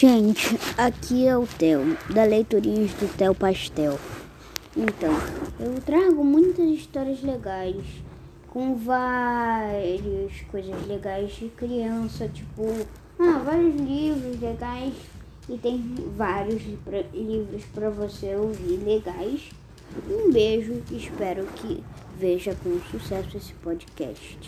Gente, aqui é o Theo, da Leiturinhas do Theo Pastel. Então, eu trago muitas histórias legais, com várias coisas legais de criança, tipo, ah, vários livros legais e tem vários livros para você ouvir legais. Um beijo, espero que veja com sucesso esse podcast.